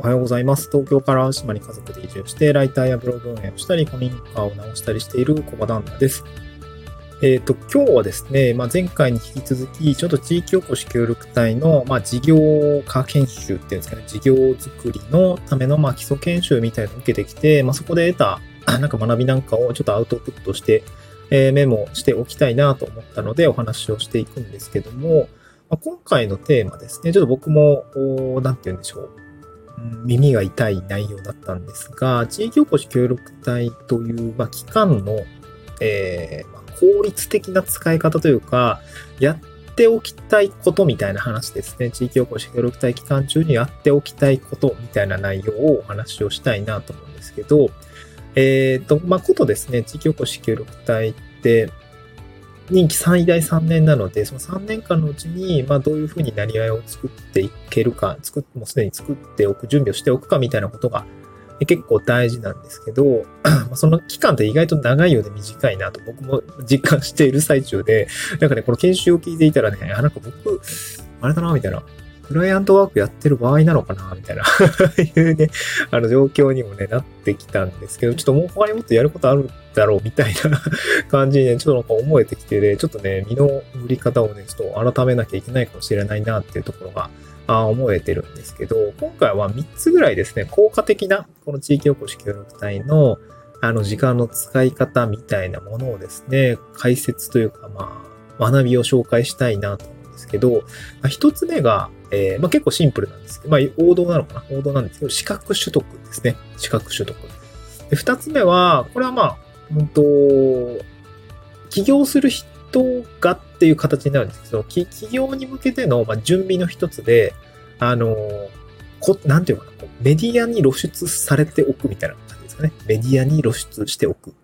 おはようございます。東京から島に家族で移住して、ライターやブログ運営をしたり、古民家を直したりしている小場旦那です。えっ、と、今日はですね、まあ、前回に引き続き、ちょっと地域おこし協力隊の、まあ、事業化研修っていうんですかね、事業作りのための、まあ、基礎研修みたいなのを受けてきて、まあ、そこで得た、なんか学びなんかをちょっとアウトプットして、えーメモしておきたいなと思ったので、お話をしていくんですけども、まあ、今回のテーマですね、ちょっと僕も、おーなんて言うんでしょう。耳が痛い内容だったんですが、地域おこし協力隊という、まあ、機関の、えーまあ効率的な使い方というか、やっておきたいことみたいな話ですね。地域おこし協力隊期間中にやっておきたいことみたいな内容をお話をしたいなと思うんですけど、えっ、と、まあ、ことですね、地域おこし協力隊って、任期最大3年なので、その3年間のうちに、まあ、どういうふうになりわいを作っていけるか、作っもうすでに作っておく、準備をしておくかみたいなことが結構大事なんですけど、その期間って意外と長いようで短いなと僕も実感している最中で、なんかね、この研修を聞いていたらね、あ、なんか僕、あれだな、みたいな。クライアントワークやってる場合なのかなみたいな。いうね、あの状況にもね、なってきたんですけど、ちょっともう他にもっとやることあるだろうみたいな感じにね、ちょっとなんか思えてきてね、ちょっとね、身の振り方をね、ちょっと改めなきゃいけないかもしれないなっていうところが、あ思えてるんですけど、今回は3つぐらいですね、効果的な、この地域おこし協力隊の、あの、時間の使い方みたいなものをですね、解説というか、まあ、学びを紹介したいなとですけど、まあ、1つ目が、えーまあ、結構シンプルなんですけど、まあ、王道なのかな？王道なんですけど、資格取得ですね。資格取得。で、2つ目は、これはまあ、うんと、起業する人がっていう形になるんですけど、き起業に向けての、まあ、準備の一つで、あの、こなんていうかな、メディアに露出されておくみたいな感じですかね。メディアに露出しておく。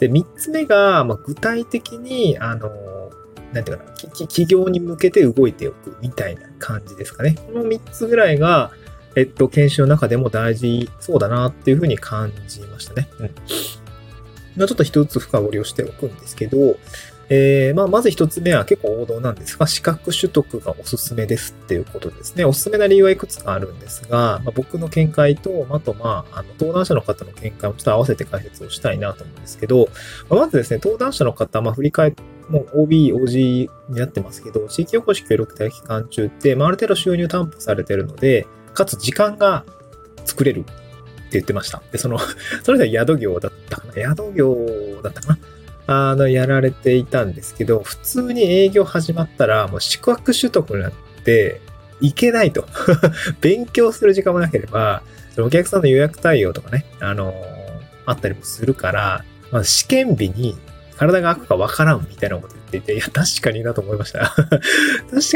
で、三つ目が、まあ、具体的に、あの、なんていうかな、企業に向けて動いておくみたいな感じですかね。この3つぐらいが、えっと、研修の中でも大事そうだなっていうふうに感じましたね。うん。まちょっと一つ深掘りをしておくんですけど、えーまあ、まず一つ目は結構王道なんですが、資格取得がおすすめですっていうことですね。おすすめな理由はいくつかあるんですが、まあ、僕の見解と、あと、まあ、あの、登壇者の方の見解をちょっと合わせて解説をしたいなと思うんですけど、まあまずですね、登壇者の方、まあ、振り返ってもう OB、OG になってますけど、地域おこし協力隊期間中って、まあ、ある程度収入担保されてるので、かつ時間が作れるって言ってました。で、その、それでは宿業だったかな？宿業だったかな？あの、やられていたんですけど、普通に営業始まったら、もう宿泊取得になんて、いけないと。勉強する時間もなければ、お客さんの予約対応とかね、あのあったりもするから、まあ、試験日に体が空くかわからんみたいなこと言っていて、いや、確かになと思いました。確か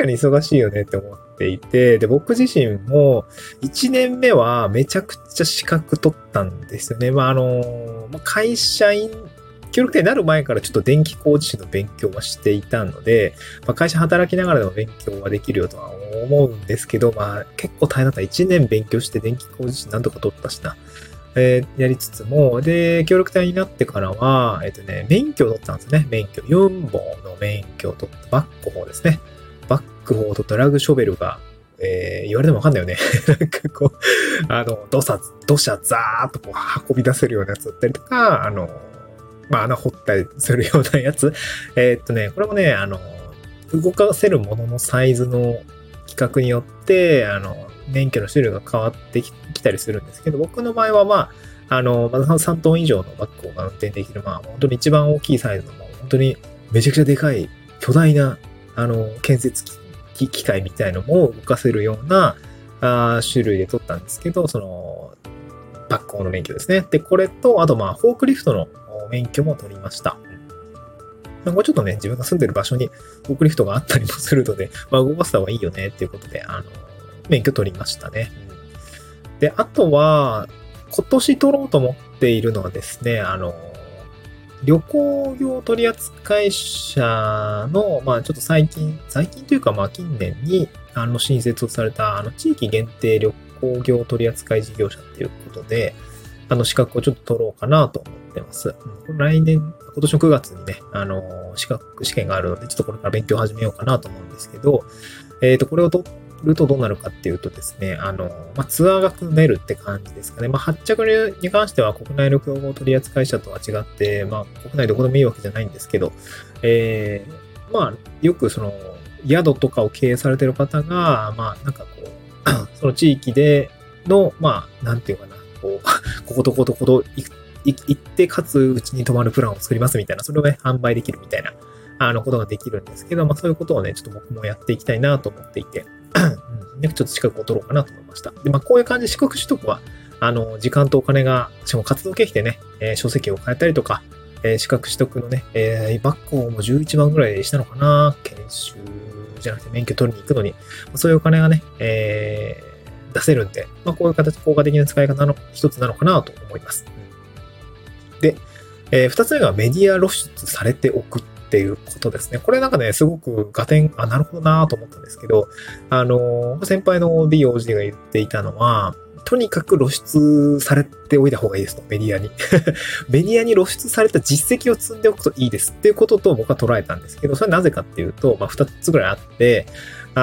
に忙しいよねって思っていて、で、僕自身も1年目はめちゃくちゃ資格取ったんですよね。まあ、あの、まあ会社員、協力隊になる前からちょっと電気工事士の勉強はしていたので、まあ、会社働きながらでも勉強はできるよとは思うんですけど、まあ結構大変だった。1年勉強して電気工事士なんとか取ったしな。えーやりつつも、で、協力隊になってからは、えっ、とね、免許を取ったんですね。免許。4本の免許を取った。バックホーですね。バックホーとドラグショベルが、えー言われてもわかんないよね。なんかこう、あの、土砂、土砂ザーっとこう運び出せるようなやつだったりとか、あの、まあ穴掘ったりするようなやつ。えーっとね、これもね、あの、動かせるもののサイズの規格によって、あの、免許の種類が変わってきたりするんですけど、僕の場合はまあ、あの、まあ、3トン以上のバッグが運転できる、まあ、本当に一番大きいサイズの、本当にめちゃくちゃでかい、巨大な、あの、建設機機械みたいのも動かせるような、あ種類で取ったんですけど、その、バックホーの免許ですね。で、これと、あとまあ、フォークリフトの免許も取りました。まあもうちょっとね、自分が住んでる場所にフォークリフトがあったりもするので、まあ、動かせた方がいいよねっていうことで、あの、免許取りましたね。で、あとは、今年取ろうと思っているのはですね、あの、旅行業取扱者の、まあちょっと最近、最近というかまあ近年に、あの、新設をされた、あの、地域限定旅行業取扱事業者っていうことで、あの、資格をちょっと取ろうかなと思ってます。うん来年、今年の9月にね、あの、資格、試験があるので、ちょっとこれから勉強を始めようかなと思うんですけど、えっ、と、これを取っるとどうなるかっていうとですね、あの、まあ、ツアーが組めるって感じですかね。まあ、発着に関しては国内の競合取扱者とは違って、まあ、国内どこでもいいわけじゃないんですけど、えー、まあ、よくその、宿とかを経営されてる方が、まあ、なんかこう、その地域での、まあ、なんていうかな、こう、こことことこと行って、かつうちに泊まるプランを作りますみたいな、それをね、販売できるみたいな、あの、ことができるんですけど、まあ、そういうことをね、ちょっと僕もやっていきたいなと思っていて、うん、ちょっと資格を取ろうかなと思いました。で、まあ、こういう感じで資格取得は、あの、時間とお金が、しかも活動経費でね、えー、書籍を変えたりとか、えー、資格取得のね、えー、バッグもう11万ぐらいしたのかな研修じゃなくて免許取りに行くのに、そういうお金がね、えー、出せるんで、まあ、こういう形、効果的な使い方の一つなのかなと思います。で、えー、二つ目がメディア露出されておくっていうことですね。これなんかね、すごく合点、あ、なるほどなと思ったんですけど、あのー、先輩の DOG が言っていたのは、とにかく露出されておいた方がいいですと、メディアに。メディアに露出された実績を積んでおくといいですっていうことと僕は捉えたんですけど、それはなぜかっていうと、まあ、二つぐらいあって、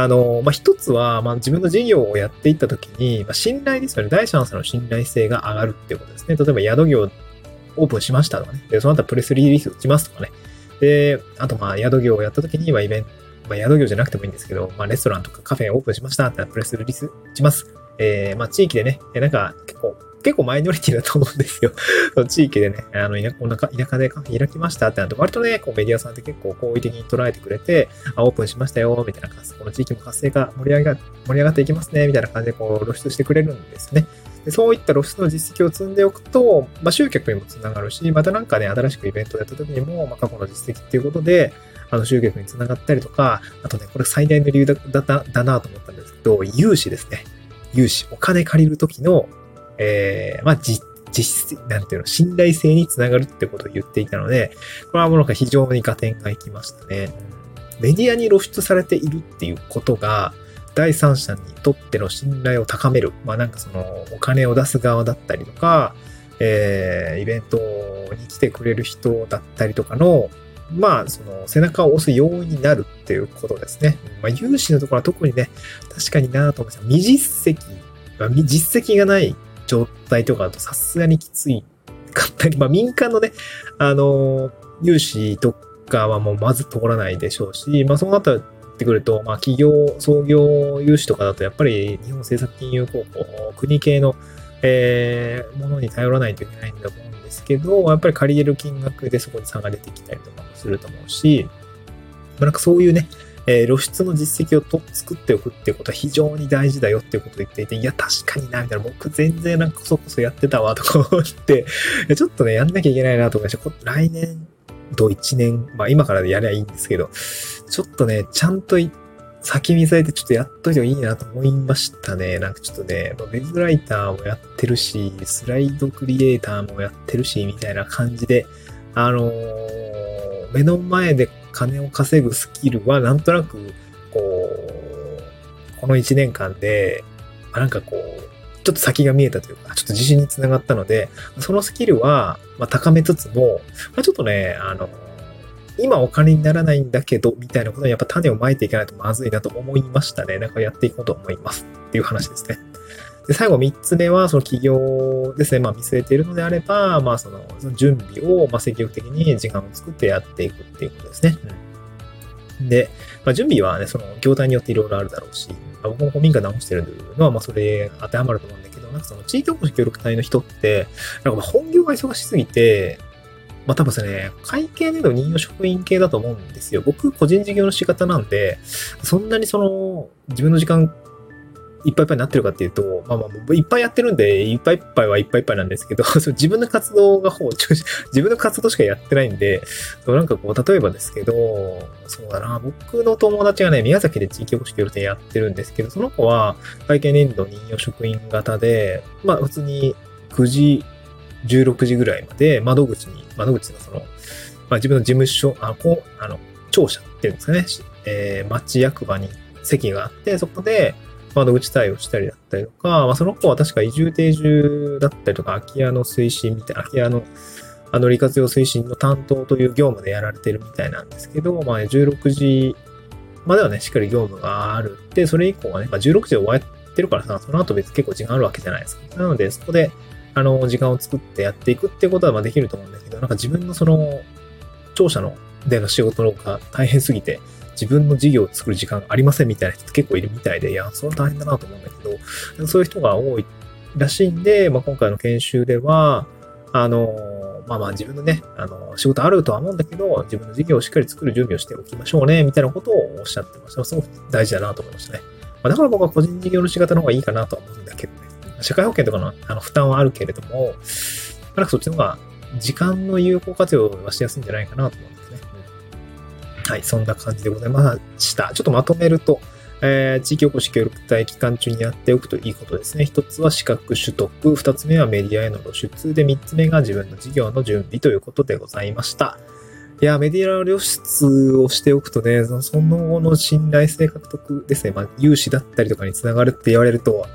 あの、まあ、一つは、まあ、自分の事業をやっていったときに、まあ、信頼ですよね。第三者の信頼性が上がるっていうことですね。例えば宿業オープンしましたとかね。で、その後プレスリリース打ちますとかね。で、あとまあ宿業をやった時にはイベント、まあ宿業じゃなくてもいいんですけど、まあレストランとかカフェオープンしましたってプレスリリース打ちます。えー、まあ地域でね、なんか結構、結構マイノリティだと思うんですよ。地域でね、あの、田舎田舎で開きましたってなると、割とね、こうメディアさんって結構好意的に捉えてくれて、あ、オープンしましたよ、みたいな感じで、この地域も活性化盛り上が、盛り上がっていきますね、みたいな感じでこう露出してくれるんですね。でそういった露出の実績を積んでおくと、まあ、集客にもつながるし、またなんかね、新しくイベントをやった時にも、まあ、過去の実績っていうことで、あの、集客につながったりとか、あとね、これ最大の理由だだだだなと思ったんですけど、融資ですね。融資。お金借りる時の、えー、まあ、実、実、なんていうの、信頼性につながるってことを言っていたので、これはもうなんか非常に合点がいきましたね。メディアに露出されているっていうことが、第三者にとっての信頼を高める。まあなんかそのお金を出す側だったりとか、えー、イベントに来てくれる人だったりとかの、まあその背中を押す要因になるっていうことですね。まあ融資のところは特にね、確かになと思います。未実績、まあ、実績がない状態とかだとさすがにきついかったり、まあ民間のね、あの、融資とかはもうまず通らないでしょうし、まあその後ってくると、まあ、企業、創業融資とかだと、やっぱり日本政策金融高校、国系の、えー、ものに頼らないといけないんだと思うんですけど、やっぱり借りれる金額でそこに差が出てきたりとかもすると思うし、まあ、なんかそういうね、えー、露出の実績をと作っておくっていうことは非常に大事だよっていうことを言っていて、いや、確かにな、みたいな、僕全然なんかこそこそやってたわ、とか思って、ちょっとね、やんなきゃいけないなと思いました。来年と1年、まあ今からでやりゃいいんですけど、ちょっとね、ちゃんと先見据えてちょっとやっといてもいいなと思いましたね。なんかちょっとね、ウェブライターもやってるし、スライドクリエイターもやってるし、みたいな感じで、あのー、目の前で金を稼ぐスキルはなんとなく、こう、この1年間でま、なんかこう、ちょっと先が見えたというか、ちょっと自信につながったので、そのスキルは、ま高めつつも、まあ、ちょっとね、あの、今お金にならないんだけど、みたいなことにやっぱ種をまいていかないとまずいなと思いましたね。なんかやっていこうと思いますっていう話ですね。で、最後3つ目は、その企業ですね、まあ見据えているのであれば、まあその、準備を、まあ積極的に時間を作ってやっていくっていうことですね。うん、で、まあ準備はね、その業態によっていろいろあるだろうし、まあ僕も古民家直してるのは、まあそれ当てはまると思うんだけど、なんかその地域おこし協力隊の人って、なんか本業が忙しすぎて、まあ多分ですね、会計年度任用職員系だと思うんですよ。僕個人事業の仕方なんで、そんなにその自分の時間いっぱいいっぱいになってるかっていうと、まあまあ、いっぱいやってるんで、いっぱいいっぱいはいっぱいいっぱいなんですけど、自分の活動がほう、自分の活動しかやってないんで、なんかこう、例えばですけど、そうだな、僕の友達がね、宮崎で地域おこし協力店やってるんですけど、その子は会計年度任用職員型で、まあ普通に9時、16時ぐらいまで窓口に、窓口のその、まあ自分の事務所、あ、こう、あの、庁舎っていうんですかね、えー、町役場に席があって、そこで、窓口対応したりだったりとか、まあ、その子は確か移住定住だったりとか、空き家の推進みたいな、空き家のあの利活用推進の担当という業務でやられてるみたいなんですけど、まあ、16時まではね、しっかり業務があるって、それ以降はね、まあ、16時で終わってるからさ、その後別に結構時間あるわけじゃないですか。なので、そこで、あの、時間を作ってやっていくってことはまあできると思うんだけど、なんか自分のその、聴者のでの仕事のが大変すぎて、自分の事業を作る時間ありませんみたいな人結構いるみたいで、いや、それは大変だなと思うんだけど、そういう人が多いらしいんで、まあ、今回の研修では、あの、まあまあ自分のね、あの、仕事あるとは思うんだけど、自分の事業をしっかり作る準備をしておきましょうね、みたいなことをおっしゃってました。すごく大事だなと思いましたね。まあ、だから僕は個人事業の仕方の方がいいかなとは思うんだけどね。社会保険とかのあの負担はあるけれども、なんかそっちの方が時間の有効活用はしやすいんじゃないかなと思うんですね。はい、そんな感じでございました。ちょっとまとめると、えー、地域おこし協力隊期間中にやっておくといいことですね。一つは資格取得、二つ目はメディアへの露出で、三つ目が自分の事業の準備ということでございました。いや、メディアの露出をしておくとね、その後の信頼性獲得ですね、まあ、融資だったりとかにつながるって言われると、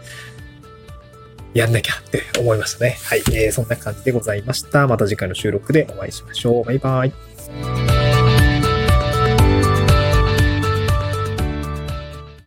やんなきゃって思いましたね。はい、えー、そんな感じでございました。また次回の収録でお会いしましょう。バイバイ。